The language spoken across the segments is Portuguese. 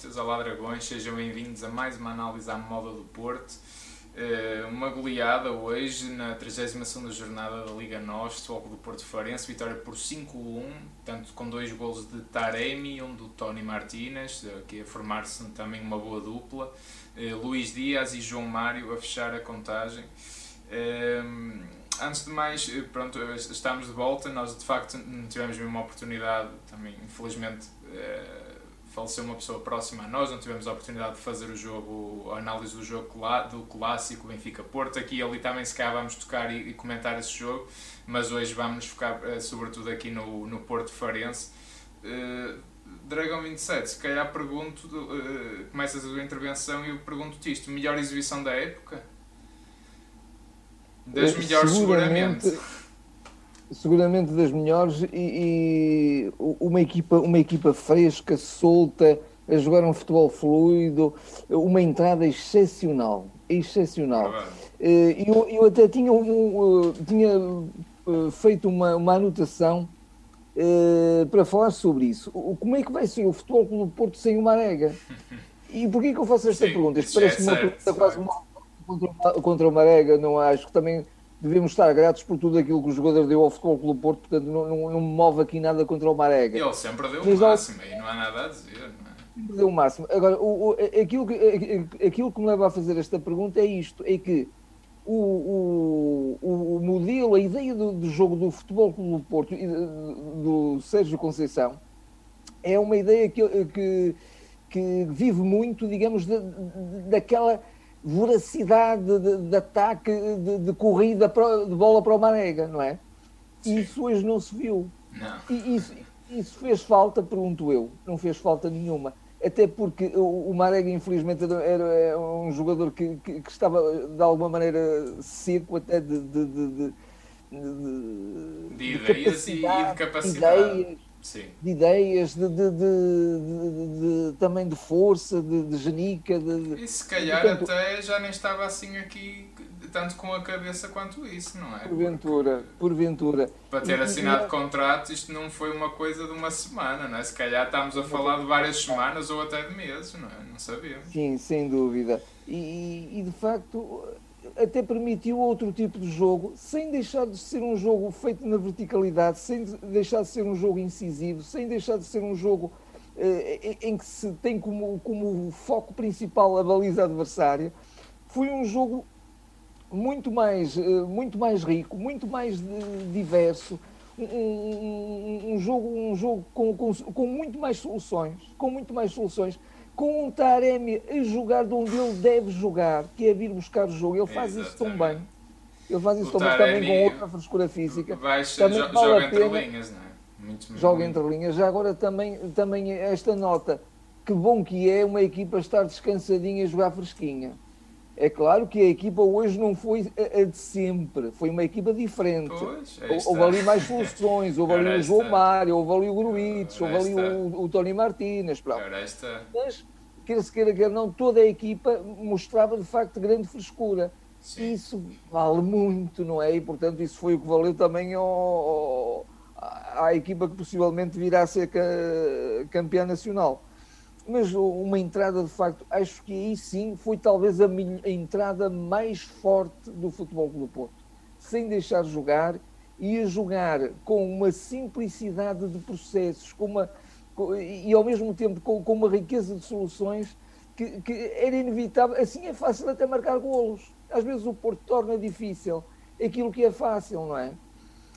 portistas, olá dragões, sejam bem-vindos a mais uma análise à moda do Porto. Uh, uma goleada hoje na 32ª jornada da Liga NOS, Futebol do Porto Farense, vitória por 5-1, tanto com dois golos de Taremi e um do Tony Martínez, aqui a formar-se também uma boa dupla, uh, Luís Dias e João Mário a fechar a contagem. Antes de mais, pronto, estamos de volta, nós de facto não tivemos mesmo uma oportunidade, também infelizmente faleceu uma pessoa próxima a nós, não tivemos a oportunidade de fazer o jogo, a análise do jogo do clássico Benfica-Porto. Aqui e ali também se calhar vamos tocar e, e, comentar esse jogo, mas hoje vamos nos focar uh, sobretudo aqui no, no Porto Farense. Uh, Dragão 27, se calhar pergunto, uh, começas a tua intervenção e eu pergunto-te isto, melhor exibição da época? Das melhores seguramente. seguramente seguramente das melhores e, e, uma, equipa, uma equipa fresca, solta, a jogar um futebol fluido, uma entrada excepcional, excepcional. É eu, eu até tinha, um, tinha eh, feito uma, uma anotação para falar sobre isso. Como é que vai ser o futebol do Porto sem o Marega? E porquê que eu faço esta Sim, pergunta? Parece é uma pergunta quase contra, contra o Marega, não acho que também devemos estar gratos por tudo aquilo que o jogador deu ao Futebol Clube Porto, portanto não, não, não me move aqui nada contra o Marega. Ele sempre deu o máximo e não há nada a dizer, não é? Sempre deu o máximo. Agora, o, o, aquilo, que, aquilo que me leva a fazer esta pergunta é isto, é que o, o, o modelo, a ideia do, do jogo do Futebol Clube Porto e do Sérgio Conceição é uma ideia que, que, que vive muito, digamos, daquela voracidade de, de ataque, de, de corrida de bola para o Marega, não é? Sim. Isso hoje não se viu. Não. E isso, isso fez falta, pergunto eu. Não fez falta nenhuma. Até porque o, o Marega, infelizmente, era, era um jogador que, que, que, estava de alguma maneira seco até de, de, de, de, de ideias e de capacidade. Ideias, Sim. de ideias, de, de, de, de, também de força, de, genica. e se calhar até já nem estava assim aqui tanto com a cabeça quanto isso, não é? Porventura, Porque, porventura. Para ter assinado e, contrato, isto não foi uma coisa de uma semana, não é? Se calhar estamos a falar de várias semanas ou até de meses, não é? Não sabemos. Sim, sem dúvida. E, e de facto até permitiu outro tipo de jogo, sem deixar de ser um jogo feito na verticalidade, sem deixar de ser um jogo incisivo, sem deixar de ser um jogo eh, em que se tem como, como foco principal a baliza adversária. Foi um jogo muito mais, eh, muito mais rico, muito mais diverso, um, um, um jogo, um jogo com, com, com muito mais soluções, com muito mais soluções com um Taremi a jogar de onde ele deve jogar, que é vir buscar o jogo. Ele faz Exatamente. isso tão bem. Ele faz isso tão bem também com outra frescura física. Baixa, também jo joga entre linhas, não é? Muito, joga entre linhas. Já agora também, também esta nota. Que bom que é uma equipa estar descansadinha e jogar fresquinha. É claro que a equipa hoje não foi a, de sempre, foi uma equipa diferente. Pois, houve ali mais soluções, houve ali o João Mário, houve ali o Gruites, houve ali o, o Tony Martínez. Mas quer se queira, quer não, toda a equipa mostrava de facto grande frescura. Sim. Isso vale muito, não é? E portanto isso foi o que valeu também ao, à equipa que possivelmente virá a ser campeã nacional. Mas uma entrada de facto, acho que aí sim foi talvez a, minha, a entrada mais forte do Futebol do Porto. Sem deixar jogar e a jogar com uma simplicidade de processos, com uma e ao mesmo tempo com, com uma riqueza de soluções que, que, era inevitável. Assim é fácil até marcar golos. Às vezes o Porto torna difícil aquilo que é fácil, não é?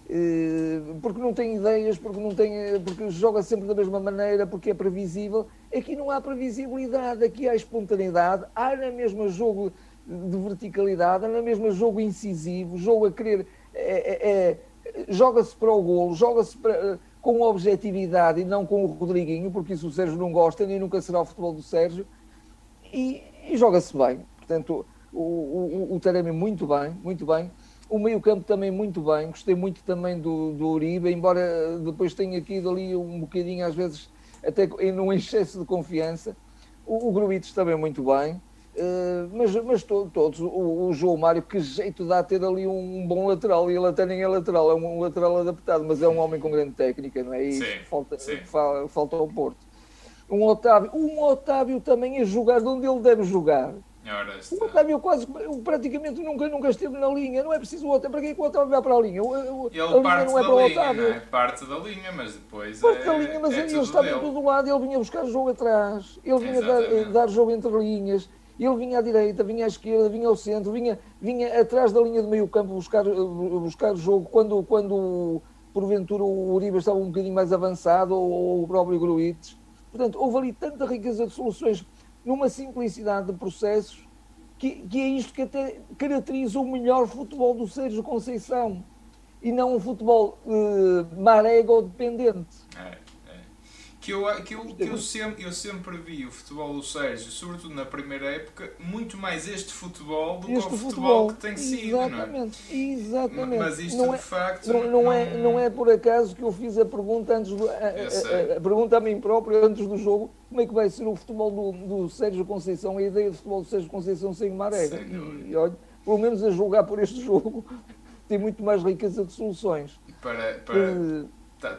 Eh, porque não tem ideias, porque não tem, porque joga sempre da mesma maneira, porque é previsível. Aqui não há previsibilidade, aqui há espontaneidade, há na mesma jogo de verticalidade, há na mesma jogo incisivo, jogo a querer, é, é, é, joga-se para o golo, joga-se para com objetividade e não com o Rodriguinho, porque isso o Sérgio não gosta, nem nunca será o futebol do Sérgio, e, e joga-se bem. Portanto, o, o, o muito bem, muito bem. O meio campo também muito bem, gostei muito também do, do Uribe, embora depois tenha aqui dali um bocadinho, às vezes, até num excesso de confiança. O, o Gruites também muito bem. Uh, mas mas to, todos, o, o, João Mário, que jeito dá ter ali um bom lateral, e ele até nem é lateral, é um, lateral adaptado, mas é um homem com grande técnica, não é? E sim, falta, sim. falta ao Porto. Um Otávio, um Otávio também a jogar de onde ele deve jogar o Otávio quase, praticamente nunca, nunca esteve na linha. Não é preciso o Otávio. Para que é o Otávio vai para a linha? O, ele a parte não é para o Otávio. Linha, é? Parte da linha, mas depois parte é, da linha, mas é ele estava em todo lado. Ele vinha buscar jogo atrás. Ele vinha dar, dar, jogo entre linhas. Ele vinha à direita, vinha à esquerda, vinha ao centro, vinha, vinha atrás da linha de meio campo buscar, buscar jogo. Quando, quando porventura o Uribe estava um bocadinho mais avançado ou, ou o próprio Gruites. Portanto, houve ali tanta riqueza de soluções numa simplicidade de processos que, que, é isto que até caracteriza o melhor futebol do Sérgio Conceição e não um futebol uh, marego dependente. É que eu, que eu, que eu, sempre, eu sempre vi o futebol do Sérgio, sobretudo na primeira época, muito mais este futebol do este que o futebol, futebol, que tem sido, exatamente, não é? Exatamente. Mas isto não de é, facto. Não, não, é, não é por acaso que eu fiz a pergunta antes do, a, a, a, pergunta a mim próprio antes do jogo, como é que vai ser o futebol do, do Sérgio Conceição, a ideia do futebol do Sérgio Conceição sem Marega. E, e olha, pelo menos a julgar por este jogo, tem muito mais riqueza de soluções. Para, para...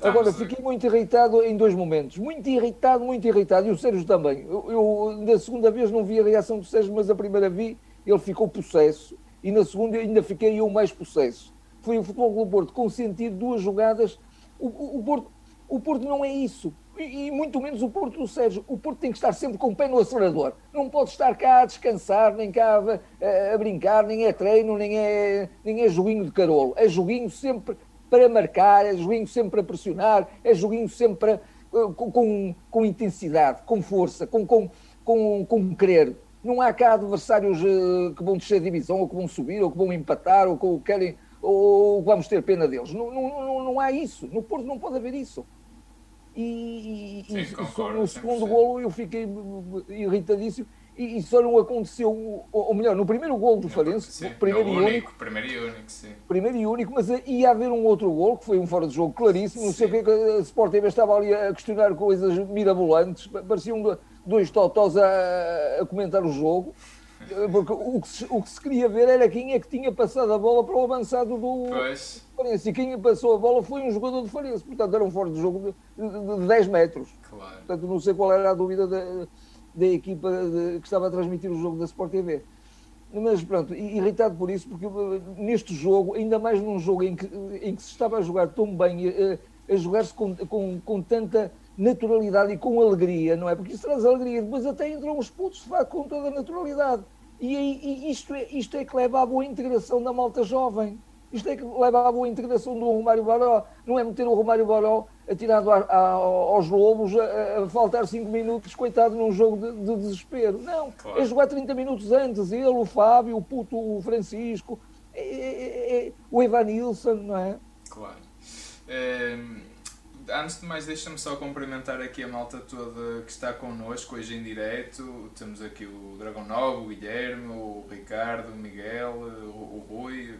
Agora, fiquei muito irritado em dois momentos. Muito irritado, muito irritado. E o Sérgio também. Eu, eu, da segunda vez não vi a reação do Sérgio, mas a primeira vi, ele ficou possesso. E na segunda ainda fiquei eu mais possesso. Foi o Futebol Clube Porto consentir duas jogadas. O, o, o, Porto, o Porto não é isso. E, e, muito menos o Porto do Sérgio. O Porto tem que estar sempre com o pé no acelerador. Não pode estar cá a descansar, nem cá a, a, brincar, nem é treino, nem é, nem é joguinho de carolo. É joguinho sempre para marcar, é joguinho sempre a pressionar, é joguinho sempre a, com, com, com, intensidade, com força, com, com, com, com querer. Não há cá adversários uh, que vão descer a divisão, ou que vão subir, ou que vão empatar, ou que querem, ou vamos ter pena deles. Não, não, não, não há isso. No Porto não pode haver isso. E, Sim, e concordo, no segundo golo eu fiquei irritadíssimo e, e só não aconteceu, ou melhor, no primeiro gol do Farense, sim, primeiro, e único, primeiro e único, sim. Primeiro e único, mas ia haver um outro gol, que foi um fora de jogo claríssimo, não sei o que, a Sport TV estava ali a questionar coisas mirabolantes, pareciam dois totós a, a comentar o jogo, porque o que, se, o que se queria ver era quem é que tinha passado a bola para o avançado do Farense, e quem passou a bola foi um jogador do Farense, portanto era um fora de jogo de, de, de 10 metros. Claro. Portanto, não sei qual era a dúvida de, da equipa de, que estava a transmitir o jogo da Sport TV. Mas pronto, irritado por isso, porque neste jogo, ainda mais num jogo em que, em que se estava a jogar tão bem, a, a jogar-se com, com, com tanta naturalidade e com alegria, não é? Porque isso traz alegria. Depois até entram os putos, de facto, com toda a naturalidade. E, e isto, é, isto é que leva à boa integração da malta jovem. Isto é que leva à boa integração do Romário Baró. Não é meter o Romário Baró atirado a, a, aos lobos a, a, faltar 5 minutos, coitado, num jogo de, de desespero. Não, claro. é jogar 30 minutos antes. Ele, o Fábio, o puto o Francisco, é, é, é, o Evanilson, não é? Claro. Antes de mais, deixa-me só cumprimentar aqui a malta toda que está connosco hoje em direto. Temos aqui o Dragão Novo, o Guilherme, o Ricardo, o Miguel, o, o Rui,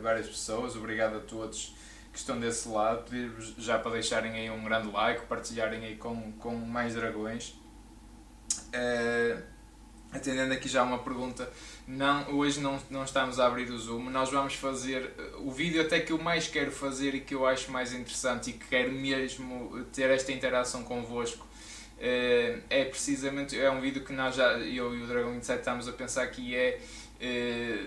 várias pessoas. Obrigado a todos que estão desse lado. Pedir-vos já para deixarem aí um grande like, partilharem aí com, com mais dragões. Uh, atendendo aqui já uma pergunta, não, hoje não, não estamos a abrir o Zoom, nós vamos fazer o vídeo até que eu mais quero fazer e que eu acho mais interessante e que quero mesmo ter esta interação convosco. É, é precisamente, é um vídeo que nós já, eu e o Dragão 27 estamos a pensar que é, é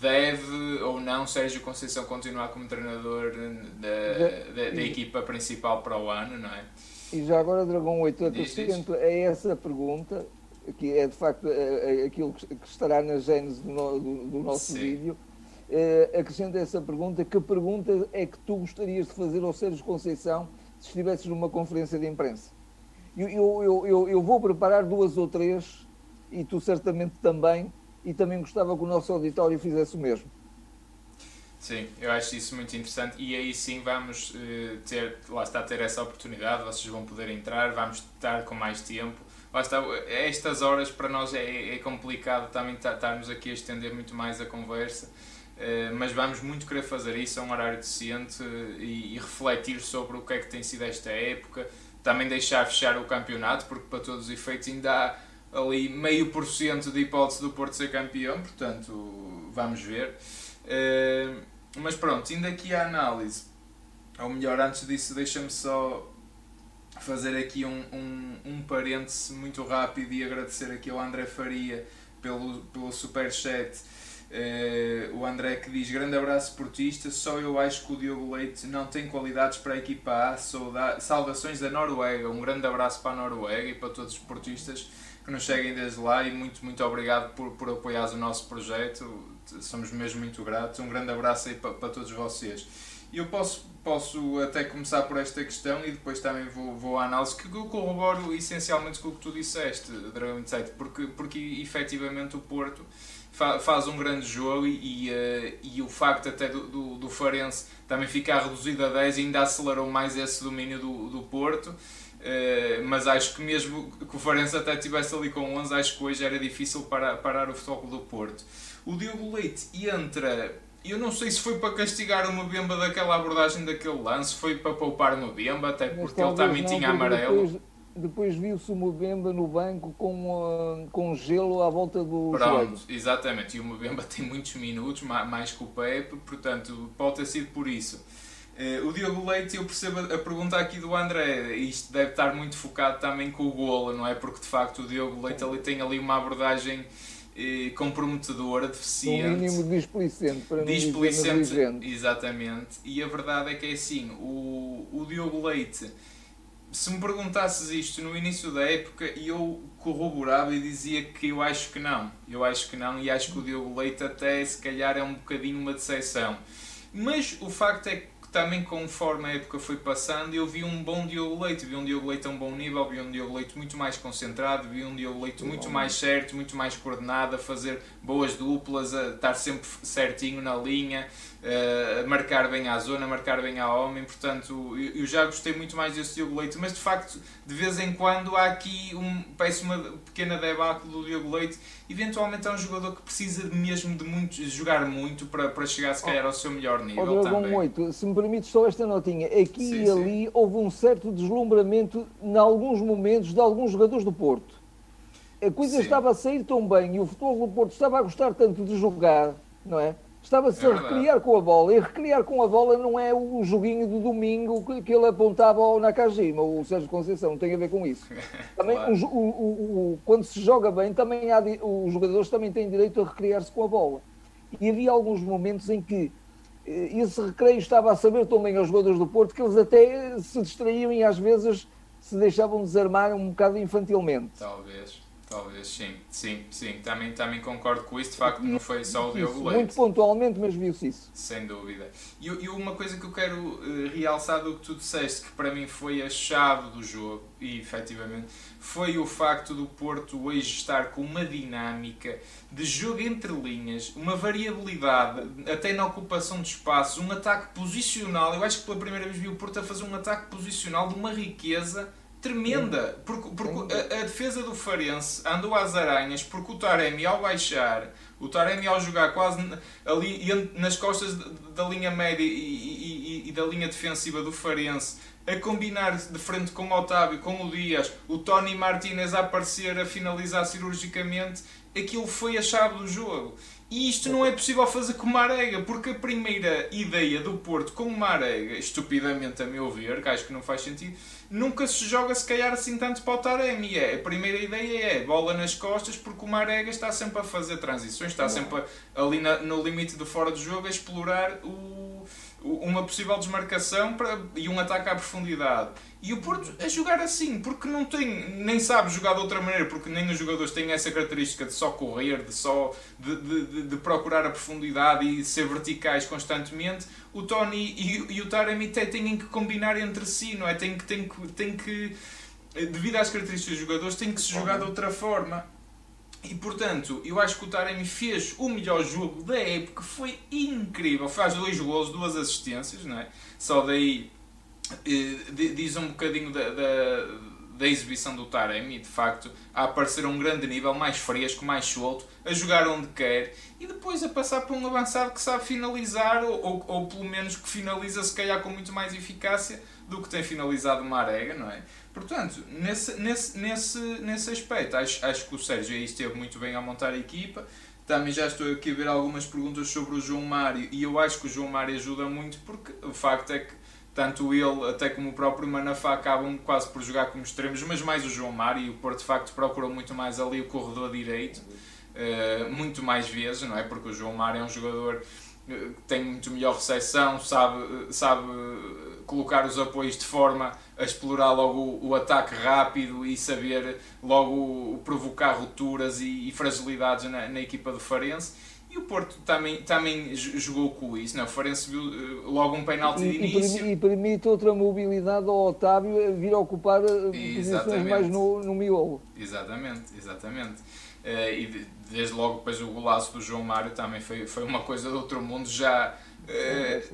deve ou não Sérgio Conceição continuar como treinador da, da, da equipa principal para o ano, não é? E já agora, Dragão 8, acrescento é essa pergunta que é de facto aquilo que estará na gênese do, do, do nosso Sim. vídeo, é, acrescenta essa pergunta: que pergunta é que tu gostarias de fazer ao Sérgio Conceição se estivesses numa conferência de imprensa? Eu, eu, eu, eu, vou preparar duas ou três, e tu certamente também, e também gostava que o nosso auditório fizesse o mesmo. Sim, eu acho isso muito interessante e aí sim vamos ter, lá está, ter essa oportunidade, vocês vão poder entrar, vamos estar com mais tempo está, estas horas para nós é, é complicado também estarmos aqui a estender muito mais a conversa, eh, mas vamos muito querer fazer isso a um horário decente e, e refletir sobre o que é que tem sido esta época, também deixar fechar o campeonato, porque para todos os efeitos ainda há ali meio por cento de hipótese do Porto ser campeão, portanto, vamos ver. Uh, mas pronto, indo aqui à análise, ou melhor, antes disso, deixa-me só fazer aqui um, um, um parêntese muito rápido e agradecer aqui ao André Faria pelo, pelo superchat. Uh, o André que diz grande abraço portista, só eu acho que o Diogo Leite não tem qualidades para a equipa A, Sauda saudações da Noruega, um grande abraço para a Noruega e para todos os portistas que nos seguem desde lá. E muito, muito obrigado por, por apoiar o nosso projeto, somos mesmo muito gratos, um grande abraço aí para, para todos vocês. Eu posso, posso até começar por esta questão e depois também vou, vou à análise, que eu corroboro essencialmente com o que tu disseste, Dragon Insight, porque, porque efetivamente o Porto faz um grande jogo e, uh, e o facto até do, do, do Farense também ficar reduzido a 10 ainda acelerou mais esse domínio do, do Porto. Uh, mas acho que mesmo que o Farense até estivesse ali com 11, acho que hoje era difícil parar, parar o futebol do Porto. O Diogo Leite entra eu não sei se foi para castigar o Mbemba daquela abordagem daquele lance, foi para poupar o Mbemba, até porque ele também não, tinha amarelo. Depois, depois viu-se o Mbemba no banco com, uh, com gelo à volta do Pronto, joelho. exatamente. E o Mbemba tem muitos minutos, mais que o Pepe, portanto pode ter sido por isso. Uh, o Diogo Leite, eu percebo a pergunta aqui do André, isto deve estar muito focado também com o golo, não é? Porque de facto o Diogo Leite ali tem ali uma abordagem comprometedora, deficiente. Um mínimo displicente, para displicente, dizer Exatamente. E a verdade é que é assim, o, o Diogo Leite, se me perguntasses isto no início da época, eu corroborava e dizia que eu acho que não. Eu acho que não e acho que o Diogo Leite até se calhar é um bocadinho uma decepção. Mas o facto é que também conforme a época foi passando, eu vi um bom Diogo Leite, vi um Diogo Leite a um bom nível, vi um Diogo Leite muito mais concentrado, vi um Diogo Leite muito mais certo, muito mais coordenado, a fazer boas duplas, a estar sempre certinho na linha, uh, marcar bem à zona, marcar bem ao homem, portanto eu, já gostei muito mais desse Diogo Leite, mas de facto de vez em quando há aqui um, parece uma pequena debacle do Diogo Leite, eventualmente é um jogador que precisa mesmo de, muito, de jogar muito para, para chegar se calhar ao seu melhor nível oh, também. 8, se me permite só esta notinha, aqui sim, e ali sim. houve um certo deslumbramento em alguns momentos de alguns jogadores do Porto. A coisa sim. estava a sair tão bem e o futebol do Porto estava a gostar tanto de jogar, não é? Estava-se é a recriar com a bola. E recriar com a bola não é o joguinho do domingo que, ele apontava ao Nakajima, o Sérgio Conceição, não tem a ver com isso. Também, claro. o, o, o, quando se joga bem, também há, os jogadores também têm direito a recriar-se com a bola. E havia alguns momentos em que eh, esse recreio estava a saber também aos jogadores do Porto que eles até se distraíam e às vezes se deixavam desarmar um bocado infantilmente. Talvez. Talvez, sim, sim, sim. Também, também concordo com isso. De facto, não foi só o Diogo Leite. Muito pontualmente, mas viu-se isso. Sem dúvida. E, e, uma coisa que eu quero uh, realçar do que tu disseste, que para mim foi a chave do jogo, e efetivamente, foi o facto do Porto hoje estar com uma dinâmica de jogo entre linhas, uma variabilidade, até na ocupação de espaço, um ataque posicional. Eu acho que pela primeira vez vi o Porto a fazer um ataque posicional de uma riqueza tremenda, porque, porque a, a, defesa do Farense andou às aranhas, porque o Taremi ao baixar, o Taremi ao jogar quase ali nas costas da linha média e, e, e da linha defensiva do Farense, a combinar de frente com o Otávio, com o Dias, o Tony Martinez a aparecer a finalizar cirurgicamente, aquilo foi a chave do jogo. E isto não é possível fazer com o Marega, porque a primeira ideia do Porto com o Marega, estupidamente a meu ver, que acho que não faz sentido, nunca se joga se calhar assim tanto para o Taremi. É, a primeira ideia é bola nas costas, porque o Marega está sempre a fazer transições, está sempre ali na, no limite do fora do jogo a explorar o, uma possível desmarcação para, e um ataque à profundidade. E o Porto a jogar assim, porque não tem, nem sabe jogar de outra maneira, porque nem os jogadores têm essa característica de só correr, de só de, de, de procurar a profundidade e ser verticais constantemente. O Tony e, e o Taremi têm que combinar entre si, não é? Tem que, tem que, tem que, devido às características dos jogadores, tem que se jogar de outra forma. E portanto, eu acho que o Taremi fez o melhor jogo da época, foi incrível. Faz dois gols, duas assistências, não é? Só daí eh, diz um bocadinho da, da, da exibição do Taremi, de facto, a aparecer a um grande nível, mais fresco, mais solto, a jogar onde quer e depois a passar por um avançado que sabe finalizar ou, ou, ou pelo menos que finaliza se calhar com muito mais eficácia do que tem finalizado Marega, não é? Portanto, nesse, nesse, nesse, nesse aspecto, acho, acho que o Sérgio aí esteve muito bem a montar a equipa. Também já estou aqui a ver algumas perguntas sobre o João Mário e eu acho que o João Mário ajuda muito porque o facto é que tanto ele até como o próprio Manafá acabam quase por jogar como extremos, mas mais o João Mário e o Porto de facto procurou muito mais ali o corredor direito, uh, muito mais vezes, não é? Porque o João Mário é um jogador eh, que tem muito melhor recepção, sabe, sabe colocar os apoios de forma a explorar logo o, o ataque rápido e saber logo provocar rupturas e, e fragilidades na, na equipa do Farense e o Porto também, também jogou com isso, não? É? o Farense viu eh, logo um penalti de início. E, permite outra mobilidade ao Otávio vir ocupar eh, posições mais no, no miolo. Exatamente, exatamente. Uh, e desde logo depois o golaço do João Mário também foi, foi uma coisa do outro mundo, já,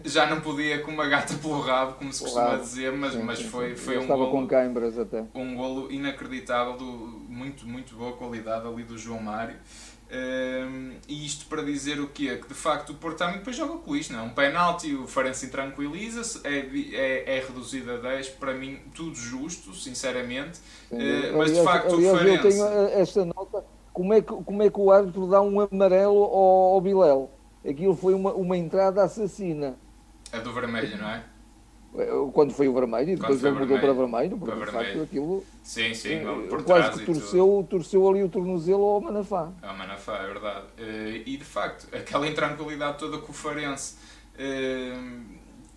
já não podia com uma gata pelo rabo, como se costuma dizer, mas, sim, mas foi, foi um golo, com câimbras até. um golo inacreditável, do, muito, muito boa qualidade ali do João Mário. Um, e isto para dizer o quê? Que de facto o Porto também depois joga com isto, não é? Um penalti, o Farense tranquiliza-se, é, é, é reduzido a 10, para mim tudo justo, sinceramente. Uh, mas de facto aliás, o Farense. Eu tenho esta nota: como é que, como é que o árbitro dá um amarelo ao, ao Bilel? Aquilo foi uma, uma entrada assassina. A do vermelho, não é? quando foi o vermelho e depois ele mudou para vermelho, porque de facto aquilo sim, sim, eh, por quase que torceu, torceu ali o tornozelo ao Manafá. Ao Manafá, é verdade. Eh, e de facto, aquela intranquilidade toda que o Farense eh,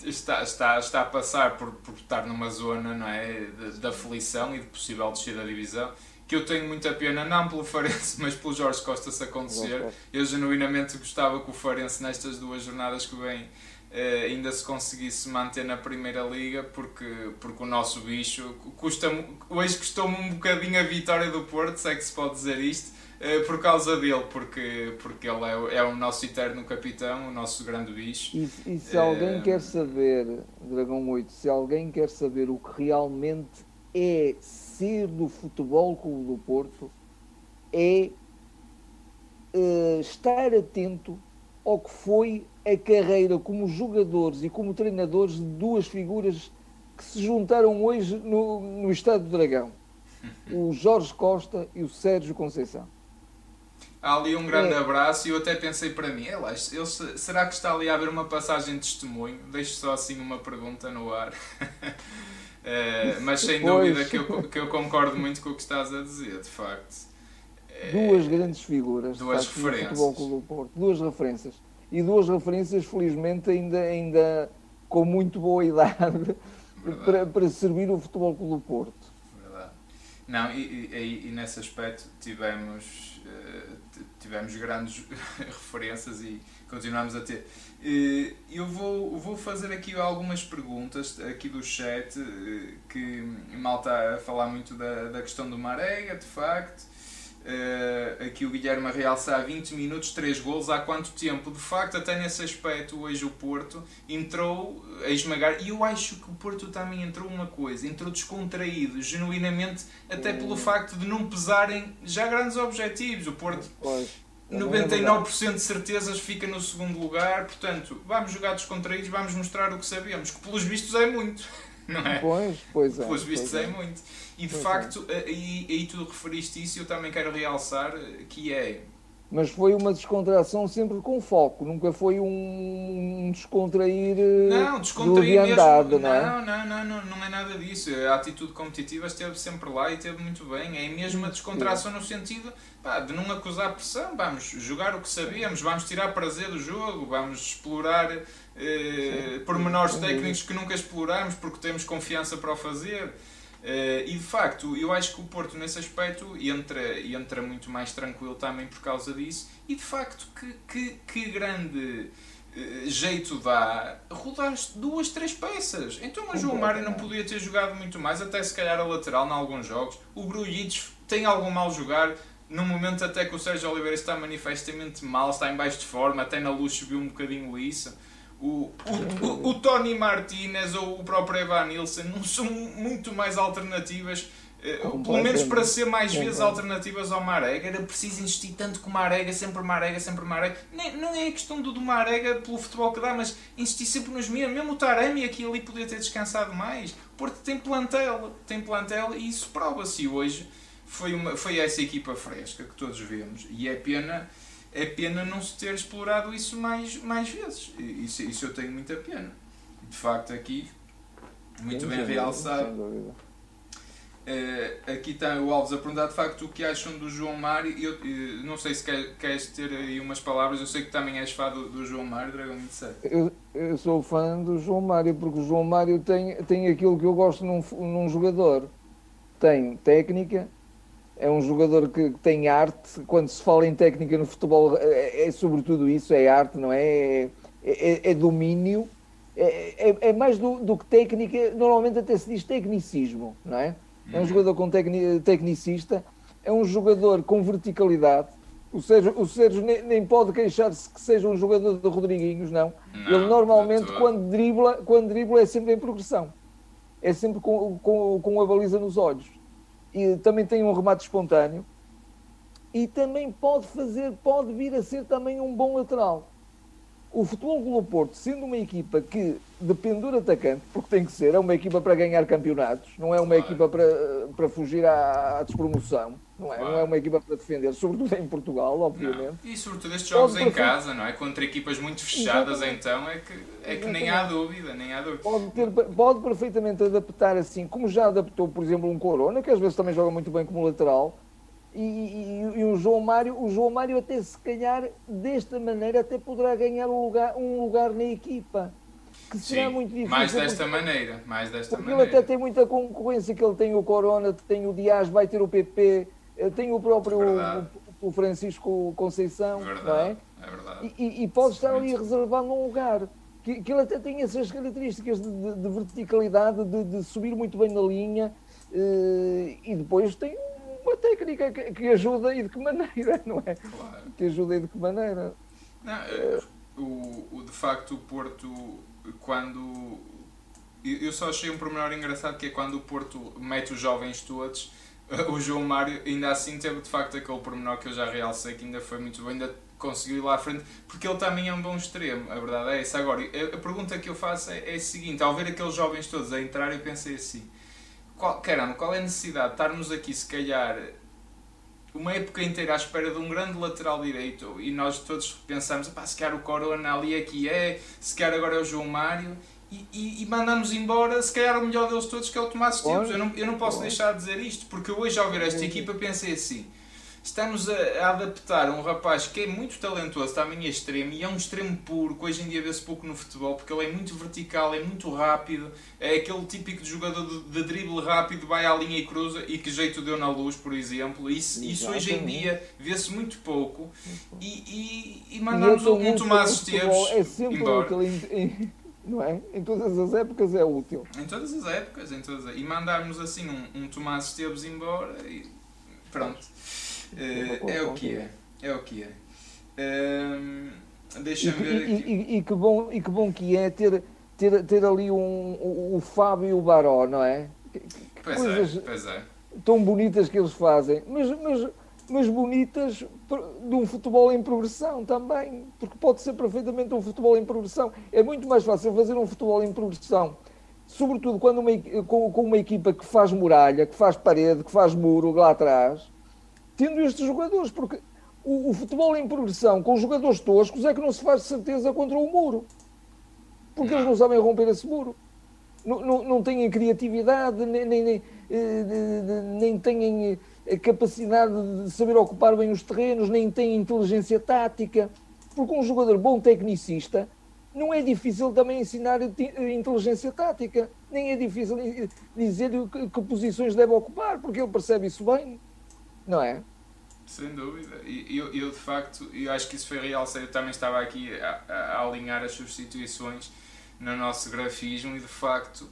está, está, está a passar por, por estar numa zona não é, de aflição e de possível descida da divisão que eu tenho muita pena, não pelo Farense, mas pelo Jorge Costa se acontecer. Eu genuinamente gostava que o Farense nestas duas jornadas que vêm Uh, ainda se conseguisse manter na Primeira Liga, porque, porque o nosso bicho custa hoje custou-me um bocadinho a vitória do Porto, se é que se pode dizer isto, uh, por causa dele, porque, porque ele é, é o nosso eterno capitão, o nosso grande bicho. E, e se alguém uh, quer saber, Dragão 8, se alguém quer saber o que realmente é ser do Futebol Clube do Porto, é estar atento ao que foi a carreira como jogadores e como treinadores de duas figuras que se juntaram hoje no, no Estado do Dragão: o Jorge Costa e o Sérgio Conceição. Há ali um grande é. abraço e eu até pensei para mim, ele, ele, será que está ali a haver uma passagem de testemunho? Deixo só assim uma pergunta no ar. é, mas sem pois. dúvida que eu, que eu concordo muito com o que estás a dizer, de facto. É, duas grandes figuras. Duas facto, referências. Porto, duas referências e duas referências, felizmente, ainda, ainda com muito boa idade para, para servir o Futebol Clube do Porto. Verdade. Não, e, e, e nesse aspecto tivemos, uh, tivemos grandes referências e continuamos a ter. Uh, eu vou, vou fazer aqui algumas perguntas aqui do chat, uh, que mal está a falar muito da, da questão do Marega, de facto. Uh, aqui o Guilherme a realçar 20 minutos, 3 golos, há quanto tempo? De facto, até nesse aspecto, hoje o Porto entrou a esmagar, e eu acho que o Porto também entrou uma coisa, entrou descontraído, genuinamente, até pelo facto de não pesarem já grandes objetivos. O Porto, 99% de certezas, fica no segundo lugar, portanto, vamos jogar descontraídos, vamos mostrar o que sabemos, que pelos vistos é muito. Não é? Pois, pois é. Pelos vistos é. é muito. E de facto, é. e, e tu referiste isso, eu também quero realçar que é. Mas foi uma descontração sempre com foco, nunca foi um descontrair eh, não, descontrair de andada, mesmo, não, é? não, não, não, não, é nada disso. A atitude competitiva esteve sempre lá e esteve muito bem. É mesmo a descontração no sentido pá, de não acusar pressão. Vamos jogar o que sabíamos, vamos tirar prazer do jogo, vamos explorar eh, pormenores técnicos que nunca exploramos porque temos confiança para o fazer. Uh, e de facto, eu acho que o Porto nesse aspecto entra, entra muito mais tranquilo também por causa disso. E de facto, que, que, que grande uh, jeito dá rodar duas, três peças. Então o João Mário não podia ter jogado muito mais, até se calhar a lateral em alguns jogos. O Grujic tem algum mal jogar. No momento até que o Sérgio Oliveira está manifestamente mal, está em baixo de forma, até na luz subiu um bocadinho isso o, o, o, o Tony Martinez ou o próprio Evan Nilsson não são muito mais alternativas Uh, pelo menos para ser mais vezes alternativas ao Marega, era preciso insistir tanto com o Marega, sempre Marega, sempre Marega. Nem, não é a questão do, do Marega pelo futebol que dá, mas insistir sempre nos mesmos. Mesmo o Taremi aqui ali podia ter descansado mais. Porque tem plantel, tem plantel e isso prova-se hoje. Foi, uma, foi essa equipa fresca que todos vemos e é pena, é pena não se ter explorado isso mais, mais vezes. Isso, isso eu tenho muita pena. De facto, aqui, muito bem realçado. Uh, aqui está o Alves a perguntar de facto o que acham do João Mário. Eu, uh, não sei se quer, queres ter aí umas palavras, eu sei que também és fã do, do João Mário, Dragão 27. Eu, eu sou fã do João Mário, porque o João Mário tem, tem aquilo que eu gosto num, num jogador: tem técnica, é um jogador que tem arte. Quando se fala em técnica no futebol, é, é sobretudo isso: é arte, não é? É, é, é domínio. É, é, é mais do, do que técnica, normalmente até se diz tecnicismo, não é? é um jogador com tecni, tecnicista, é um jogador com verticalidade. O Sérgio, o Sérgio nem, nem pode queixar-se que seja um jogador de Rodriguinhos, não. não Ele normalmente, quando dribla, quando dribla, é sempre em progressão. É sempre com, com, com a baliza nos olhos. E também tem um remate espontâneo. E também pode fazer, pode vir a ser também um bom lateral o Futebol Clube Porto, sendo uma equipa que depende do atacante, porque tem que ser, é uma equipa para ganhar campeonatos, não é uma equipa para, para fugir à, à despromoção, não é? Claro. não é uma equipa para defender, sobretudo em Portugal, obviamente. Não. E sobretudo estes jogos pode em casa, não é? Contra equipas muito fechadas, Exatamente. então, é que, é que nem há dúvida, nem há dúvida. Pode, ter, pode perfeitamente adaptar assim, como já adaptou, por exemplo, um Corona, que às vezes também joga muito bem como lateral, e, e, e, o João Mário, o João Mário até se calhar desta maneira até poderá ganhar um lugar, um lugar na equipa. Que será Sim, muito difícil. Mais desta porque, maneira, mais desta porque maneira. ele até tem muita concorrência, que ele tem o Corona, tem o Dias, vai ter o PP, tem o próprio o, o, Francisco Conceição, verdade, não é? É verdade. E, e pode estar ali reservado num lugar. Que, que ele até tem essas características de, de, de verticalidade, de, de, subir muito bem na linha, uh, e depois tem uma técnica que, que, ajuda e de que maneira, não é? Claro. Que ajuda e de que maneira. Não, é, o, o, de facto, o Porto, quando. Eu só achei um pormenor engraçado que é quando o Porto mete os jovens todos, o João Mário ainda assim teve de facto aquele pormenor que eu já realcei que ainda foi muito bom, ainda conseguiu ir lá à frente, porque ele também é um bom extremo, a verdade é essa. Agora, a pergunta que eu faço é, é a seguinte: ao ver aqueles jovens todos a entrar, eu pensei assim qual, caramba, qual é a necessidade de estarmos aqui, se calhar, uma época inteira à espera de um grande lateral direito e nós todos pensamos, pá, se calhar o Corona ali aqui é, se calhar agora é o João Mário e, e, e mandamos embora, se calhar o melhor deles todos que é o Tomás Esteves. Eu não, eu não posso deixar de dizer isto, porque hoje ao ver esta equipa pensei assim, estamos a, a, adaptar um rapaz que é muito talentoso, também é extremo, e é um extremo puro, que hoje em dia vê-se pouco no futebol, porque ele é muito vertical, é muito rápido, é aquele típico de jogador de, de drible rápido, vai à linha e cruza, e que jeito deu na luz, por exemplo. Isso, isso hoje em dia vê-se muito pouco, e, e, e mandamos um, Tomás Esteves é sempre embora. Em, não é? Em todas as épocas é útil. Em todas as épocas, em todas as... e mandarmos assim um, um Tomás Esteves embora, e pronto. Uh, é o que é. É o que é. Uh, Deixa-me ver aqui. E, e, e, que bom, e que bom que é ter, ter, ter ali um, o, o Fábio e o Baró, não é? Que, pois é, coisas é, pois é. Tão bonitas que eles fazem, mas, mas, mas bonitas de um futebol em progressão também, porque pode ser perfeitamente um futebol em progressão. É muito mais fácil fazer um futebol em progressão, sobretudo quando uma, com, com uma equipa que faz muralha, que faz parede, que faz muro lá atrás, tendo estes jogadores, porque o, o, futebol em progressão com os jogadores toscos é que não se faz certeza contra o muro. Porque eles não sabem romper esse muro. Não, não, não têm criatividade, nem, nem, nem, eh, nem têm a capacidade de saber ocupar bem os terrenos, nem têm inteligência tática. Porque um jogador bom tecnicista não é difícil também ensinar inteligência tática, nem é difícil dizer que, que posições deve ocupar, porque ele percebe isso bem, não é? Sem dúvida. Eu, eu, de facto, eu acho que isso foi real. Eu também estava aqui a, a, alinhar as substituições no nosso grafismo e de facto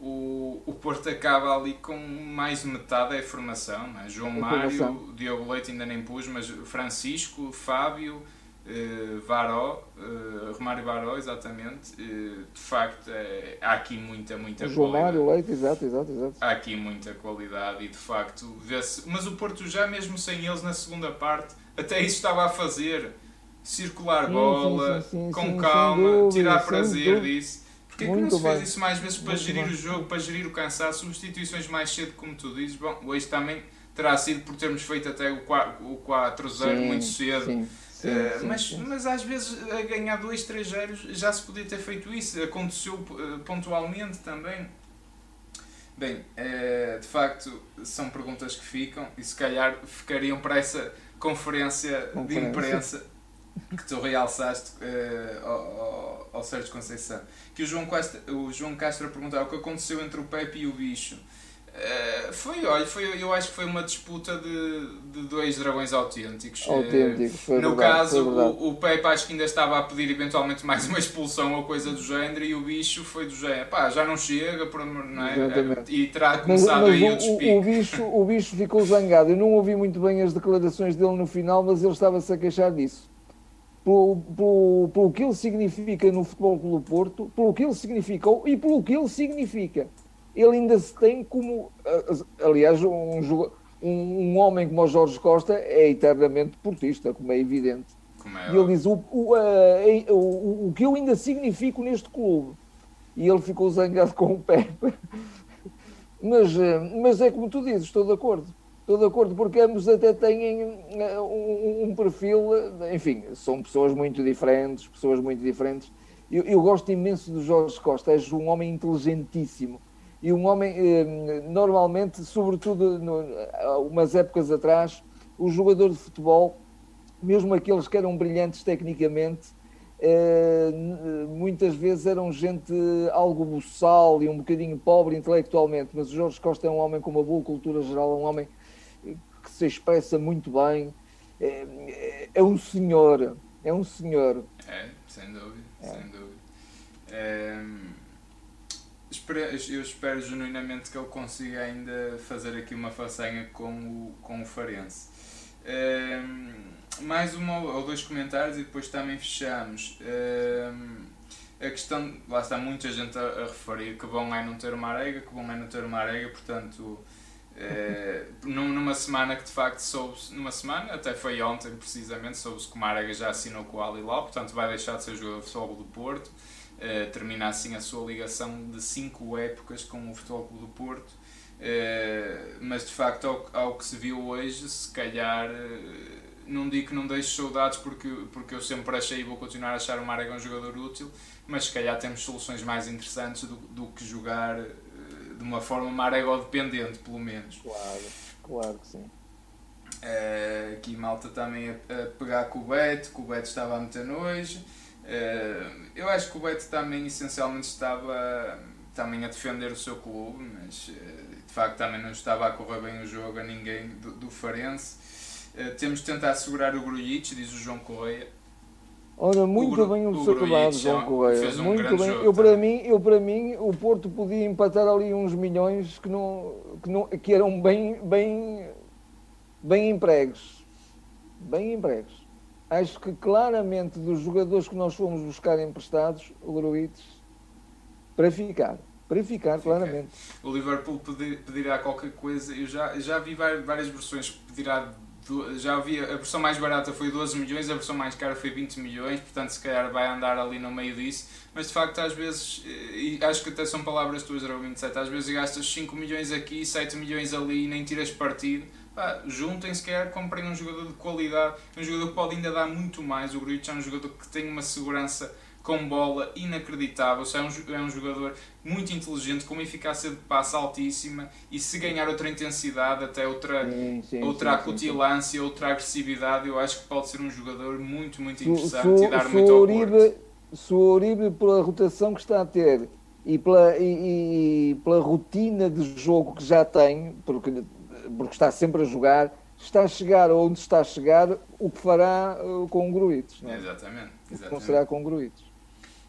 o, o Porto acaba ali com mais de metade da formação. É? João Mário, Diogo Leite ainda nem pus, mas Francisco, Fábio, Uh, Varó, uh, Romário Varó, exatamente. Uh, de facto, é, há aqui muita, muita João qualidade. Mário Leite, exato, exato, exato. Há aqui muita qualidade e de facto vê-se. Mas o Porto já mesmo sem eles na segunda parte, até isso estava a fazer. Circular sim, bola, sim, sim, com calma, dúvida, tirar prazer disso. Porquê que não se fez isso mais vezes para Muito gerir bem. o jogo, para gerir o cansaço, substituições mais cedo, como tu dizes? Bom, hoje também terá sido por termos feito até o 4-0 muito cedo. Sim. Sim, uh, sim, mas, mas às vezes a ganhar 2, 3 zeros já se podia ter feito isso, aconteceu uh, pontualmente também. Bem, uh, de facto são perguntas que ficam e se calhar ficariam para essa conferência, conferência. de imprensa que tu realçaste ao, ao, ao Sérgio Conceição. Que o João, Castro, o João Castro perguntava o que aconteceu entre o Pepe e o Bicho. Uh, foi, olha, foi, eu acho que foi uma disputa de, de dois dragões autênticos. Autênticos, foi No verdade, caso, foi o, o Pepe acho que ainda estava a pedir eventualmente mais uma expulsão ou coisa do género e o bicho foi do género. Pá, já não chega, não é? Exatamente. E terá começado mas, mas aí o, o despique. O bicho, o bicho ficou zangado. Eu não ouvi muito bem as declarações dele no final, mas ele estava-se a queixar disso. Pelo, pelo, pelo que ele significa no Futebol Clube Porto, pelo que ele significou e pelo que ele significa ele ainda se tem como. Aliás, um, um, homem como o Jorge Costa é eternamente portista, como é evidente. Como é, e ele diz: o, o, uh, o, o que eu ainda significo neste clube. E ele ficou zangado com o Pepe. mas, mas é como tu dizes, estou de acordo. Estou de acordo, porque ambos até têm um, um perfil, enfim, são pessoas muito diferentes, pessoas muito diferentes. Eu, eu, gosto imenso do Jorge Costa, és um homem inteligentíssimo e um homem, eh, normalmente, sobretudo umas épocas atrás, o jogador de futebol, mesmo aqueles que eram brilhantes tecnicamente, eh, muitas vezes eram gente algo buçal e um bocadinho pobre intelectualmente, mas o Jorge Costa é um homem com uma boa cultura geral, é um homem que se expressa muito bem, é, é um senhor, é um senhor. É, sem dúvida, é. sem dúvida. É eu espero genuinamente que ele consiga ainda fazer aqui uma façanha com o, com o Farense. Um, mais uma ou dois comentários e depois também fechamos. Um, a questão, lá está muita gente a, a, referir que bom é não ter uma arega, que bom é não ter uma arega, portanto, é, numa semana que de facto soube-se, numa semana, até foi ontem precisamente, soube-se que o Marega já assinou com o Alilau, portanto vai deixar de ser jogador de futebol do Porto uh, termina assim a sua ligação de cinco épocas com o Futebol do Porto. Uh, mas de facto, ao, ao, que se viu hoje, se calhar, uh, não digo que não deixe saudades, porque, porque eu sempre achei e vou continuar a achar o Marega um jogador útil, mas se calhar temos soluções mais interessantes do, do que jogar de uma forma Marega dependente, pelo menos. Claro, claro que sim. Uh, aqui malta também a, a, pegar com o Beto, que o Beto estava a meter nojo. Eh, eu acho que o Beto também essencialmente estava também a defender o seu clube, mas eh, de facto também não estava a correr bem o jogo a ninguém do, do Farense. Temos de tentar segurar o Grujic, diz o João Correia. Ora, muito o, bem observado, João Correia. Um muito bem. eu, para mim, eu, para mim, o Porto podia empatar ali uns milhões que, não, que, não, que eram bem, bem, bem empregos. Bem empregos acho que claramente dos jogadores que nós fomos buscar emprestados, o Gruites, para ficar. Para ficar, claramente. O Liverpool pedirá qualquer coisa. Eu já, já vi várias versões que pedirá. Já vi a versão mais barata foi 12 milhões, a versão mais cara foi 20 milhões, portanto, se calhar vai andar ali no meio disso. Mas de facto, às vezes, e acho que até são palavras tuas, 27, às vezes gastas 5 milhões aqui, 7 milhões ali e nem tiras partido pá, juntem-se, quer comprem um jogador de qualidade, um jogador que pode ainda dar muito mais. O Gruitch é um jogador que tem uma segurança com bola inacreditável. É um, é um jogador muito inteligente, com uma eficácia de passe altíssima e se ganhar outra intensidade, até outra, sim, sim, outra sim, acutilância, outra agressividade, eu acho que pode ser um jogador muito, muito interessante e dar muito ao Uribe, Se o Uribe, pela rotação que está a ter e pela, e, e pela rotina de jogo que já tem, porque porque está sempre a jogar, está a chegar onde está a chegar, o que fará uh, com o Gruites. Não é? Exatamente. exatamente. O que será com o Gruites.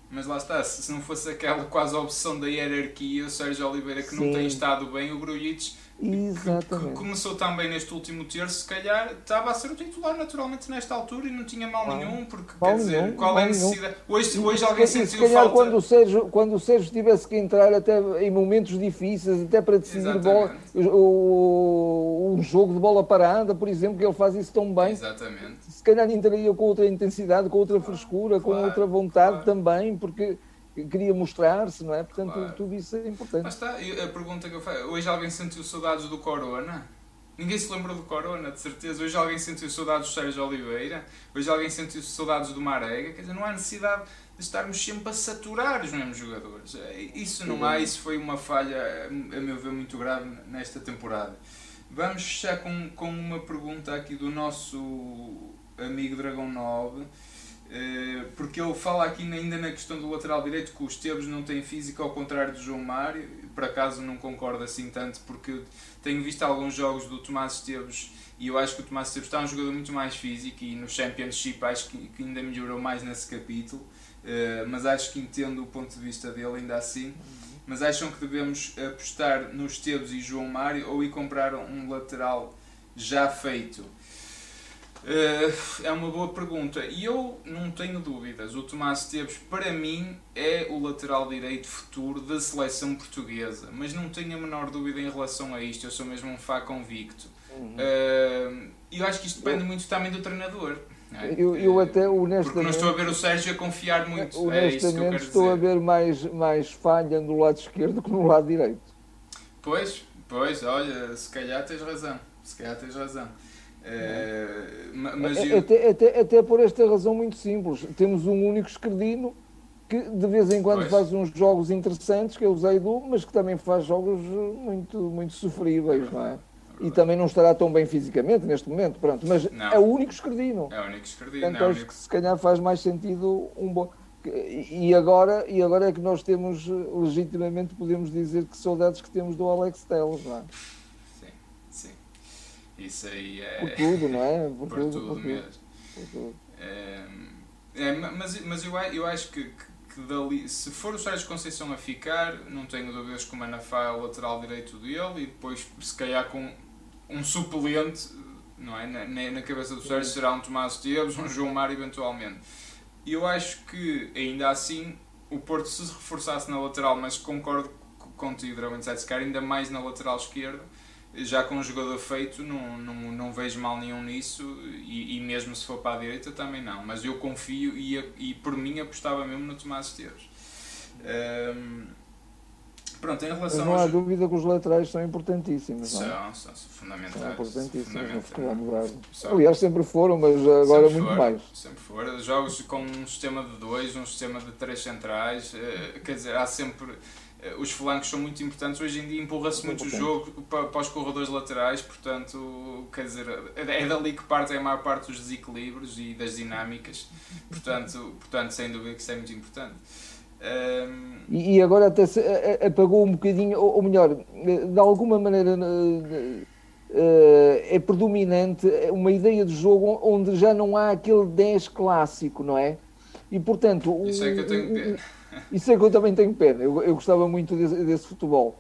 Mas lá está, se não fosse aquela quase opção da hierarquia, o Sérgio Oliveira que Sim. não tem estado bem, o Grujic Exatamente. Que, começou também neste último terço, se calhar estava a ser o titular naturalmente nesta altura e não tinha mal nenhum, porque mal quer dizer, qual é a necessidade? Hoje, hoje alguém sentiu se calhar falta... quando o, Sérgio, quando o Sérgio tivesse que entrar até em momentos difíceis, até para decidir bola, o, um jogo de bola parada, por exemplo, que ele faz isso tão bem. Exatamente. Se calhar entraria com outra intensidade, com outra frescura, claro, com outra vontade claro. também, porque queria mostrar-se, não é? Portanto, claro. tudo isso é importante. Mas está, a pergunta que eu faço, hoje alguém sentiu saudades do Corona? Ninguém se lembrou do Corona, de certeza. Hoje alguém sentiu saudades do Sérgio Oliveira, hoje alguém sentiu saudades do Marega, quer dizer, não há necessidade de estarmos sempre a saturar os mesmos jogadores. Isso não há, isso foi uma falha, a meu ver, muito grave nesta temporada. Vamos fechar com, com uma pergunta aqui do nosso amigo Dragão 9 eh, porque ele fala aqui ainda na questão do lateral direito que o Esteves não tem físico ao contrário do João Mário. Por acaso não concordo assim tanto porque tenho visto alguns jogos do Tomás Esteves e eu acho que o Tomás Esteves está um jogador muito mais físico e no Championship acho que, ainda melhorou mais nesse capítulo. Uh, mas acho que entendo o ponto de vista dele ainda assim. Mas acham que devemos apostar no Esteves e João Mário ou ir comprar um lateral já feito é uma boa pergunta e eu não tenho dúvidas. O Tomás Esteves, para mim, é o lateral direito futuro da seleção portuguesa, mas não tenho a menor dúvida em relação a isto. Eu sou mesmo um fã convicto. Uhum. Uh, e eu acho que isto depende muito também do treinador. É? Eu, eu até honestamente. Porque não estou a ver o Sérgio a confiar muito. Honestamente, é estou dizer. a ver mais, mais falha no lado esquerdo que no lado direito. Pois, pois, olha, se calhar tens razão. Se calhar tens razão. É, mas eu... até, até, até por esta razão muito simples. Temos um único esquerdino que de vez em quando pois. faz uns jogos interessantes, que é o Zaidu, mas que também faz jogos muito, muito sofríveis, não é? E também não estará tão bem fisicamente neste momento, pronto. Mas não. é o único esquerdino. É o único esquerdino. Portanto, é acho único... que se calhar faz mais sentido um bom... E agora, e agora é que nós temos, legitimamente, podemos dizer que saudades que temos do Alex Telles, não é? Isso aí é. Por tudo, não é? Por, por tudo, tudo por mesmo. Tudo. É, é, mas mas eu, eu acho que, que, dali, se for o Sérgio Conceição a ficar, não tenho dúvidas que o Manafá é o lateral direito dele e depois, se calhar, com um suplente, não é? Na, na cabeça do Sérgio será um Tomás Esteves, um João Mário, eventualmente. Eu acho que, ainda assim, o Porto, se reforçasse na lateral, mas concordo contigo, Dragon Zetskar, ainda mais na lateral esquerda já com um jogador feito, não, não, não vejo mal nenhum nisso e, e, mesmo se for para a direita também não. Mas eu confio e, e por mim apostava mesmo no Tomás Esteves. Um, pronto, em relação Mas não há dúvida que os laterais são importantíssimos. São, não? são, são fundamentais. São importantíssimos no futebol moderno. Aliás, sempre foram, mas agora muito for, mais. Sempre foram. Jogos com um sistema de dois, um sistema de três centrais, eh, quer dizer, há sempre os flancos são muito importantes. Hoje em dia empurra-se muito o jogo para, para, os corredores laterais, portanto, quer dizer, é, é dali que parte a maior parte dos desequilíbrios e das dinâmicas. Portanto, portanto sem dúvida que isso é muito importante. Um... E agora até se apagou um bocadinho, ou melhor, de alguma maneira é predominante uma ideia de jogo onde já não há aquele 10 clássico, não é? E portanto. Isso é que eu tenho isso é que eu também tenho pena. Eu, eu gostava muito desse, desse, futebol.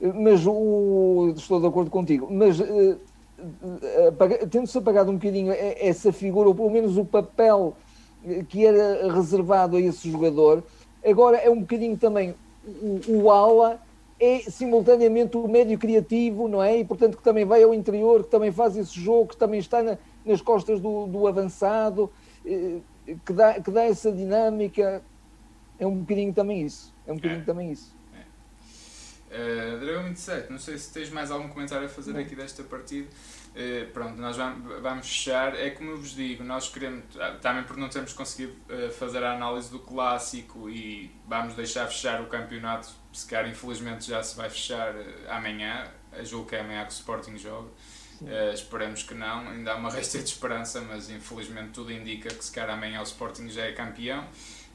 Mas o, estou de acordo contigo. Mas uh, tendo-se apagado um bocadinho essa figura, ou pelo menos o papel que era reservado a esse jogador, agora é um bocadinho também o, o ala é simultaneamente o médio criativo, não é? E portanto que também vai ao interior, que também faz esse jogo, que também está na, nas costas do, do avançado, que dá, que dá essa dinâmica é um bocadinho também isso. É um bocadinho é. também isso. É. Uh, Dragão 27, não sei se tens mais algum comentário a fazer aqui desta partida. Uh, pronto, nós vamos fechar. É como eu vos digo, nós queremos, ah, também porque não temos conseguido uh, fazer a análise do clássico e vamos deixar fechar o campeonato, se calhar infelizmente já se vai fechar amanhã, julgo que é amanhã que o Sporting joga. Uh, esperemos que não, ainda há uma resta de esperança, mas infelizmente tudo indica que se calhar amanhã o Sporting já é campeão.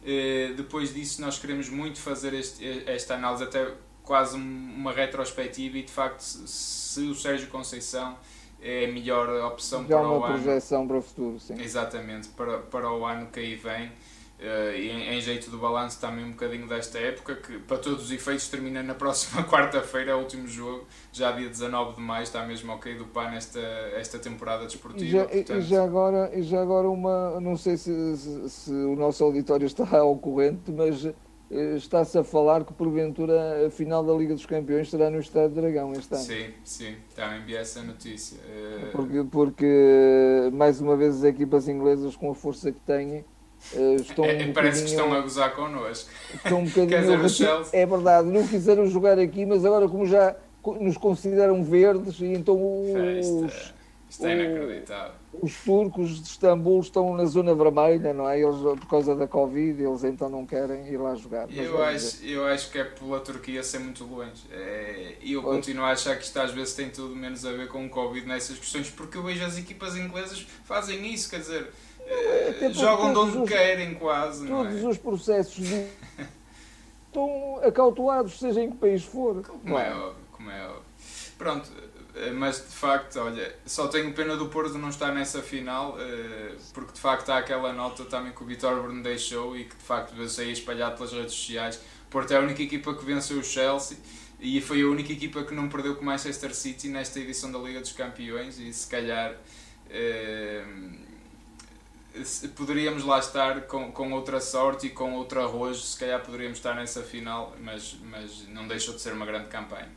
Eh, depois disso, nós queremos muito fazer este, esta análise, até quase uma retrospectiva, e de facto, se o Sérgio Conceição é a melhor opção Já para o ano. projeção para o futuro, sim. Exatamente, para, para o ano que aí vem. Uh, em, em, jeito do balanço também um bocadinho desta época, que para todos os efeitos termina na próxima quarta-feira, é o último jogo, já dia 19 de maio, está mesmo ok do PAN esta, esta temporada desportiva. E já, portanto... e já, agora, e já agora uma, não sei se, se, se o nosso auditório está ao corrente, mas eh, está-se a falar que porventura a final da Liga dos Campeões será no Estádio Dragão este ano. Sim, sim, também vi essa notícia. Uh... Porque, porque mais uma vez as equipas inglesas com a força que têm Uh, estão é, um parece que estão a gozar connosco. Estão um bocadinho dizer, É verdade, não quiseram jogar aqui, mas agora como já nos consideram verdes, e então os, Isto é inacreditável. Os turcos de Istambul estão na zona vermelha, não é? Eles, por causa da Covid, eles então não querem ir lá jogar. Eu acho, eu acho que é pela Turquia ser muito longe. É, e eu pois. continuo a achar que isto às vezes tem tudo menos a ver com o Covid nessas questões, porque eu vejo as equipas inglesas fazem isso, quer dizer é, jogam de onde os, querem quase. Todos é? os processos de... estão acautelados, seja em que país for. Como é óbvio, como é óbvio. Pronto, eh, mas de facto, olha, só tenho pena do Porto não estar nessa final, eh, porque de facto há aquela nota também que o Vitor Bruno deixou e que de facto veio sair espalhado pelas redes sociais. O Porto é a única equipa que venceu o Chelsea e foi a única equipa que não perdeu com o Manchester City nesta edição da Liga dos Campeões e se calhar. Eh, poderíamos lá estar com, com outra sorte e com outro arrojo, se calhar poderíamos estar nessa final, mas, mas não deixou de ser uma grande campanha.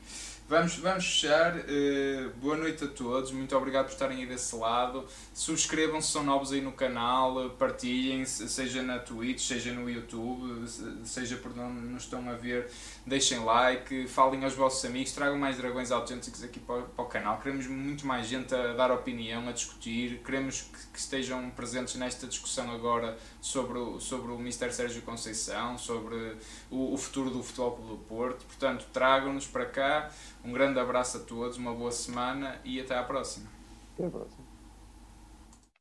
Vamos, vamos fechar. Uh, boa noite a todos. Muito obrigado por estarem aí desse lado. Subscrevam se são novos aí no canal. Partilhem, seja na Twitch, seja no YouTube, seja por onde nos estão a ver. Deixem like, falem aos vossos amigos, tragam mais dragões autênticos aqui para, para o canal. Queremos muito mais gente a dar opinião, a discutir. Queremos que, que estejam presentes nesta discussão agora sobre o, sobre o Mr. Sérgio Conceição, sobre o, o futuro do Futebol do Porto. Portanto, tragam-nos para cá. Um grande abraço a todos, uma boa semana e até à próxima. Até à próxima.